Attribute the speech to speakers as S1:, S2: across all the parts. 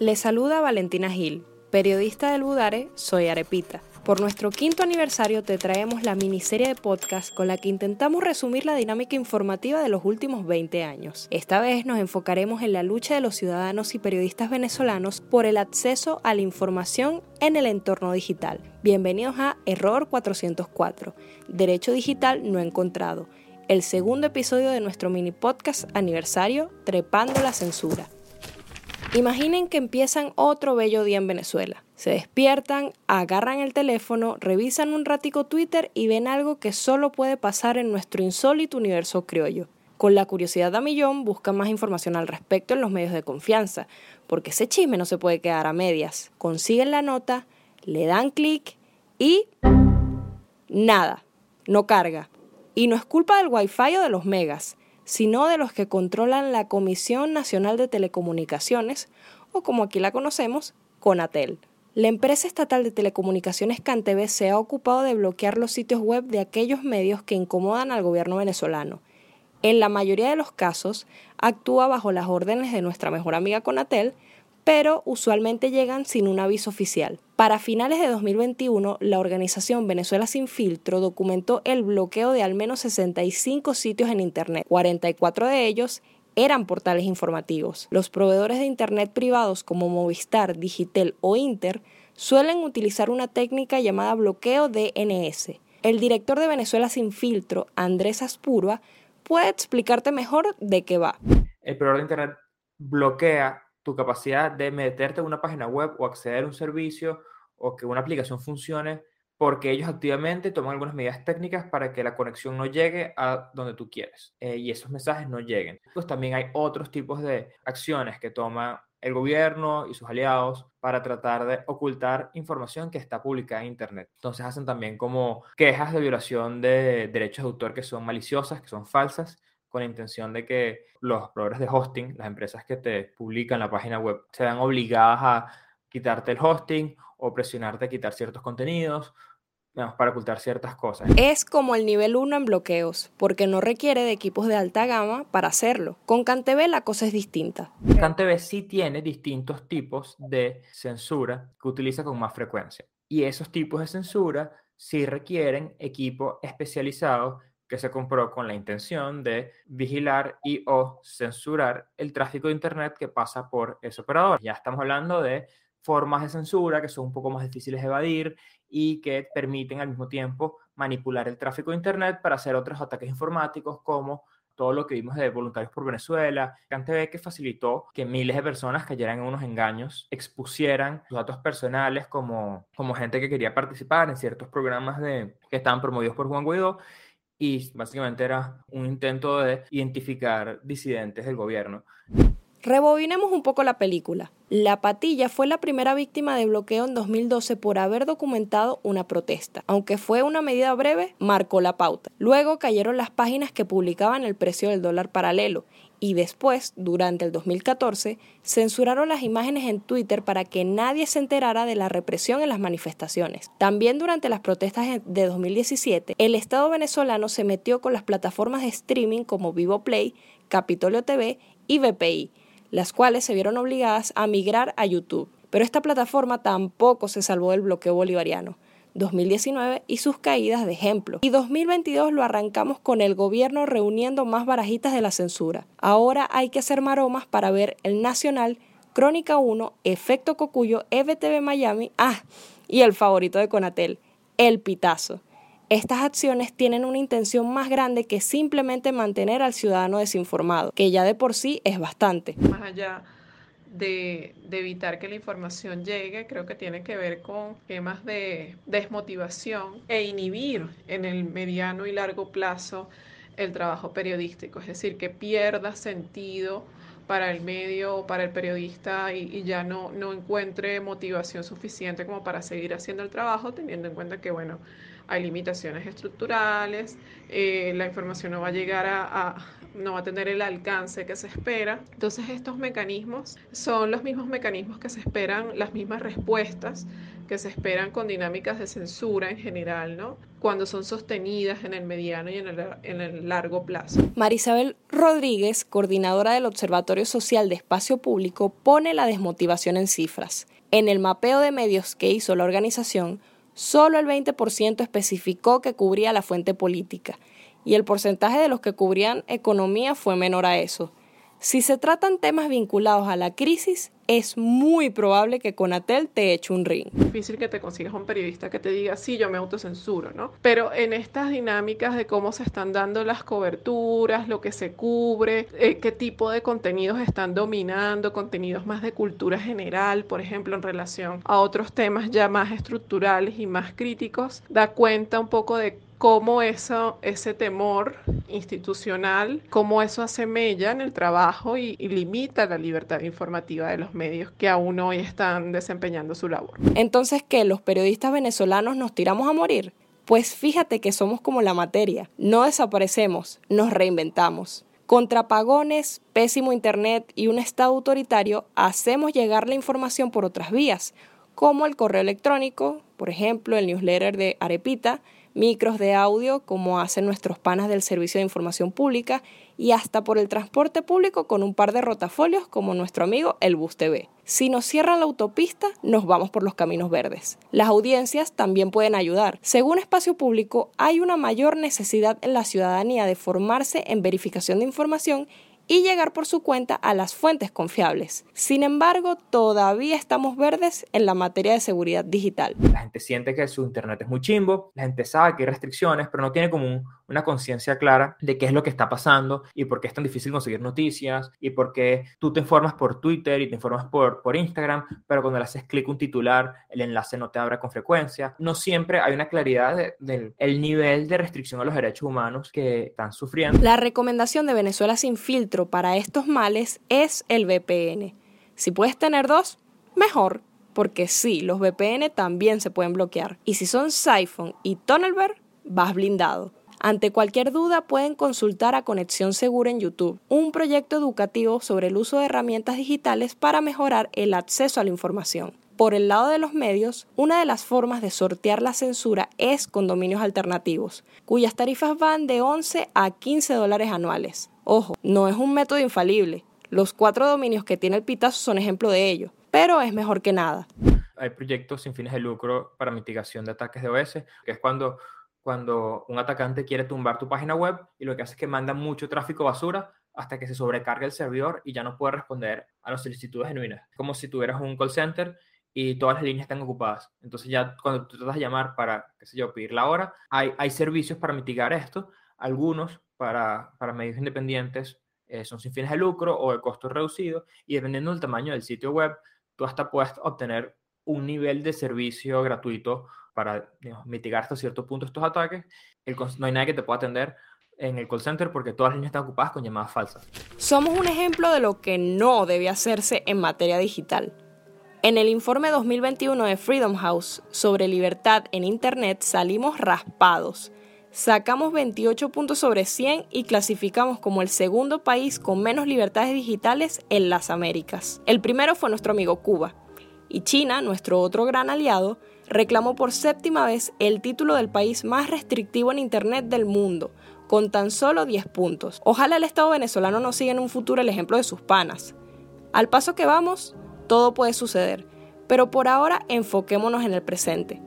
S1: Le saluda Valentina Gil, periodista del Budare, soy Arepita. Por nuestro quinto aniversario te traemos la miniserie de podcast con la que intentamos resumir la dinámica informativa de los últimos 20 años. Esta vez nos enfocaremos en la lucha de los ciudadanos y periodistas venezolanos por el acceso a la información en el entorno digital. Bienvenidos a Error 404, Derecho Digital no encontrado, el segundo episodio de nuestro mini podcast aniversario Trepando la Censura. Imaginen que empiezan otro bello día en Venezuela. Se despiertan, agarran el teléfono, revisan un ratico Twitter y ven algo que solo puede pasar en nuestro insólito universo criollo. Con la curiosidad a millón buscan más información al respecto en los medios de confianza, porque ese chisme no se puede quedar a medias. Consiguen la nota, le dan clic y... nada, no carga. Y no es culpa del wifi o de los megas sino de los que controlan la Comisión Nacional de Telecomunicaciones, o como aquí la conocemos, CONATEL. La empresa estatal de telecomunicaciones CanTV se ha ocupado de bloquear los sitios web de aquellos medios que incomodan al gobierno venezolano. En la mayoría de los casos, actúa bajo las órdenes de nuestra mejor amiga Conatel, pero usualmente llegan sin un aviso oficial. Para finales de 2021, la organización Venezuela Sin Filtro documentó el bloqueo de al menos 65 sitios en Internet. 44 de ellos eran portales informativos. Los proveedores de Internet privados como Movistar, Digitel o Inter suelen utilizar una técnica llamada bloqueo DNS. El director de Venezuela Sin Filtro, Andrés Aspurba, puede explicarte mejor de qué va.
S2: El proveedor de Internet bloquea tu capacidad de meterte en una página web o acceder a un servicio o que una aplicación funcione porque ellos activamente toman algunas medidas técnicas para que la conexión no llegue a donde tú quieres eh, y esos mensajes no lleguen. Pues también hay otros tipos de acciones que toma el gobierno y sus aliados para tratar de ocultar información que está publicada en Internet. Entonces hacen también como quejas de violación de derechos de autor que son maliciosas, que son falsas, con la intención de que los proveedores de hosting, las empresas que te publican la página web, se vean obligadas a quitarte el hosting o presionarte a quitar ciertos contenidos para ocultar ciertas cosas.
S1: Es como el nivel 1 en bloqueos, porque no requiere de equipos de alta gama para hacerlo. Con CanTV la cosa es distinta.
S2: CanTV sí tiene distintos tipos de censura que utiliza con más frecuencia. Y esos tipos de censura sí requieren equipo especializado que se compró con la intención de vigilar y o censurar el tráfico de Internet que pasa por ese operador. Ya estamos hablando de formas de censura que son un poco más difíciles de evadir y que permiten al mismo tiempo manipular el tráfico de Internet para hacer otros ataques informáticos como todo lo que vimos de Voluntarios por Venezuela, CanTV que facilitó que miles de personas cayeran en unos engaños, expusieran sus datos personales como, como gente que quería participar en ciertos programas de, que estaban promovidos por Juan Guaidó y básicamente era un intento de identificar disidentes del gobierno.
S1: Rebobinemos un poco la película. La Patilla fue la primera víctima de bloqueo en 2012 por haber documentado una protesta. Aunque fue una medida breve, marcó la pauta. Luego cayeron las páginas que publicaban el precio del dólar paralelo y después, durante el 2014, censuraron las imágenes en Twitter para que nadie se enterara de la represión en las manifestaciones. También durante las protestas de 2017, el Estado venezolano se metió con las plataformas de streaming como Vivo Play, Capitolio TV y VPI las cuales se vieron obligadas a migrar a YouTube. Pero esta plataforma tampoco se salvó del bloqueo bolivariano. 2019 y sus caídas de ejemplo. Y 2022 lo arrancamos con el gobierno reuniendo más barajitas de la censura. Ahora hay que hacer maromas para ver el Nacional, Crónica 1, Efecto Cocuyo, EVTV Miami, ah, y el favorito de Conatel, El Pitazo estas acciones tienen una intención más grande que simplemente mantener al ciudadano desinformado, que ya de por sí es bastante.
S3: Más allá de, evitar que la información llegue, creo que tiene que ver con temas de desmotivación e inhibir en el mediano y largo plazo el trabajo periodístico, es decir, que pierda sentido para el medio o para el periodista y, ya no, no encuentre motivación suficiente como para seguir haciendo el trabajo, teniendo en cuenta que, bueno, hay limitaciones estructurales, eh, la información no va a llegar a, no va a tener el alcance que se espera. Entonces estos mecanismos son los mismos mecanismos que se esperan, las mismas respuestas que se esperan con dinámicas de censura en general, ¿no? Cuando son sostenidas en el mediano y en el, en el largo plazo.
S1: Marisabel Rodríguez, coordinadora del Observatorio Social de Espacio Público, pone la desmotivación en cifras. En el mapeo de medios que hizo la organización, solo el 20% especificó que cubría la fuente política y el porcentaje de los que cubrían economía fue menor a eso. Si se tratan temas vinculados a la crisis, es muy probable que Conatel te eche un ring.
S3: Difícil que te consigas un periodista que te diga, sí, yo me autocensuro, ¿no? Pero en estas dinámicas de cómo se están dando las coberturas, lo que se cubre, eh, qué tipo de contenidos están dominando, contenidos más de cultura general, por ejemplo, en relación a otros temas ya más estructurales y más críticos, da cuenta un poco de cómo eso, ese temor institucional, cómo eso hace mella en el trabajo y, limita la libertad informativa de los medios que aún hoy están desempeñando su labor.
S1: Entonces, ¿qué? ¿Los periodistas venezolanos nos tiramos a morir? Pues fíjate que somos como la materia, no desaparecemos, nos reinventamos. Contra pagones, pésimo Internet y un Estado autoritario, hacemos llegar la información por otras vías, como el correo electrónico, por ejemplo, el newsletter de Arepita, micros de audio como hacen nuestros panas del Servicio de Información Pública y hasta por el transporte público con un par de rotafolios como nuestro amigo el Bus TV. Si nos cierran la autopista, nos vamos por los caminos verdes. Las audiencias también pueden ayudar. Según Espacio Público, hay una mayor necesidad en la ciudadanía de formarse en verificación de información y llegar por su cuenta a las fuentes confiables. Sin embargo, todavía estamos verdes en la materia de seguridad digital.
S2: La gente siente que su internet es muy chimbo, la gente sabe que hay restricciones, pero no tiene como una conciencia clara de qué es lo que está pasando y por qué es tan difícil conseguir noticias y por qué tú te informas por Twitter y te informas por, por Instagram, pero cuando le haces clic un titular, el enlace no te abre con frecuencia. No siempre hay una claridad del el nivel de restricción a los derechos humanos que están sufriendo.
S1: La recomendación de Venezuela sin filtro para estos males es el VPN. Si puedes tener dos, mejor, porque sí, los VPN también se pueden bloquear. Y si son Siphon y Tunnelberg, vas blindado. Ante cualquier duda pueden consultar a Conexión Segura en YouTube, un proyecto educativo sobre el uso de herramientas digitales para mejorar el acceso a la información. Por el lado de los medios, una de las formas de sortear la censura es con dominios alternativos, cuyas tarifas van de 11 a 15 dólares anuales. Ojo, no es un método infalible. Los cuatro dominios que tiene el Pitazo son ejemplo de ello, pero es mejor que nada.
S2: Hay proyectos sin fines de lucro para mitigación de ataques de OS, que es cuando, cuando un atacante quiere tumbar tu página web y lo que hace es que manda mucho tráfico basura hasta que se sobrecarga el servidor y ya no puede responder a las solicitudes genuinas. Como si tuvieras un call center y todas las líneas están ocupadas. Entonces ya cuando tú tratas de llamar para, qué sé yo, pedir la hora, hay, hay servicios para mitigar esto. Algunos para, para medios independientes eh, son sin fines de lucro o de costo reducido y dependiendo del tamaño del sitio web, tú hasta puedes obtener un nivel de servicio gratuito para mitigar hasta cierto punto estos ataques. no hay nadie que te pueda atender en el call center porque todas las líneas están ocupadas con llamadas falsas.
S1: Somos un ejemplo de lo que no debe hacerse en materia digital. En el informe 2021 de Freedom House sobre libertad en Internet salimos raspados Sacamos 28 puntos sobre 100 y clasificamos como el segundo país con menos libertades digitales en las Américas. El primero fue nuestro amigo Cuba. Y China, nuestro otro gran aliado, reclamó por séptima vez el título del país más restrictivo en Internet del mundo, con tan solo 10 puntos. Ojalá el Estado venezolano nos siga en un futuro el ejemplo de sus panas. Al paso que vamos, todo puede suceder, pero por ahora enfoquémonos en el presente.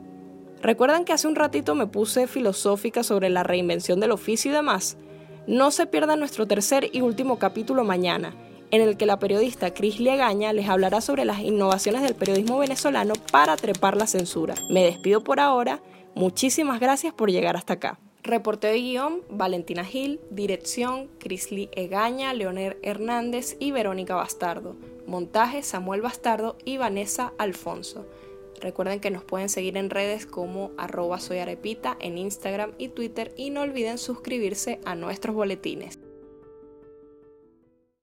S1: ¿Recuerdan que hace un ratito me puse filosófica sobre la reinvención del oficio y demás? No se pierdan nuestro tercer y último capítulo mañana, en el que la periodista Cris Liegaña les hablará sobre las innovaciones del periodismo venezolano para trepar la censura. Me despido por ahora, muchísimas gracias por llegar hasta acá. Reporte de guion, Valentina Gil, dirección, Crisly Egaña, Leonel Hernández y Verónica Bastardo. Montaje, Samuel Bastardo y Vanessa Alfonso. Recuerden que nos pueden seguir en redes como arroba soyarepita en Instagram y Twitter y no olviden suscribirse a nuestros boletines.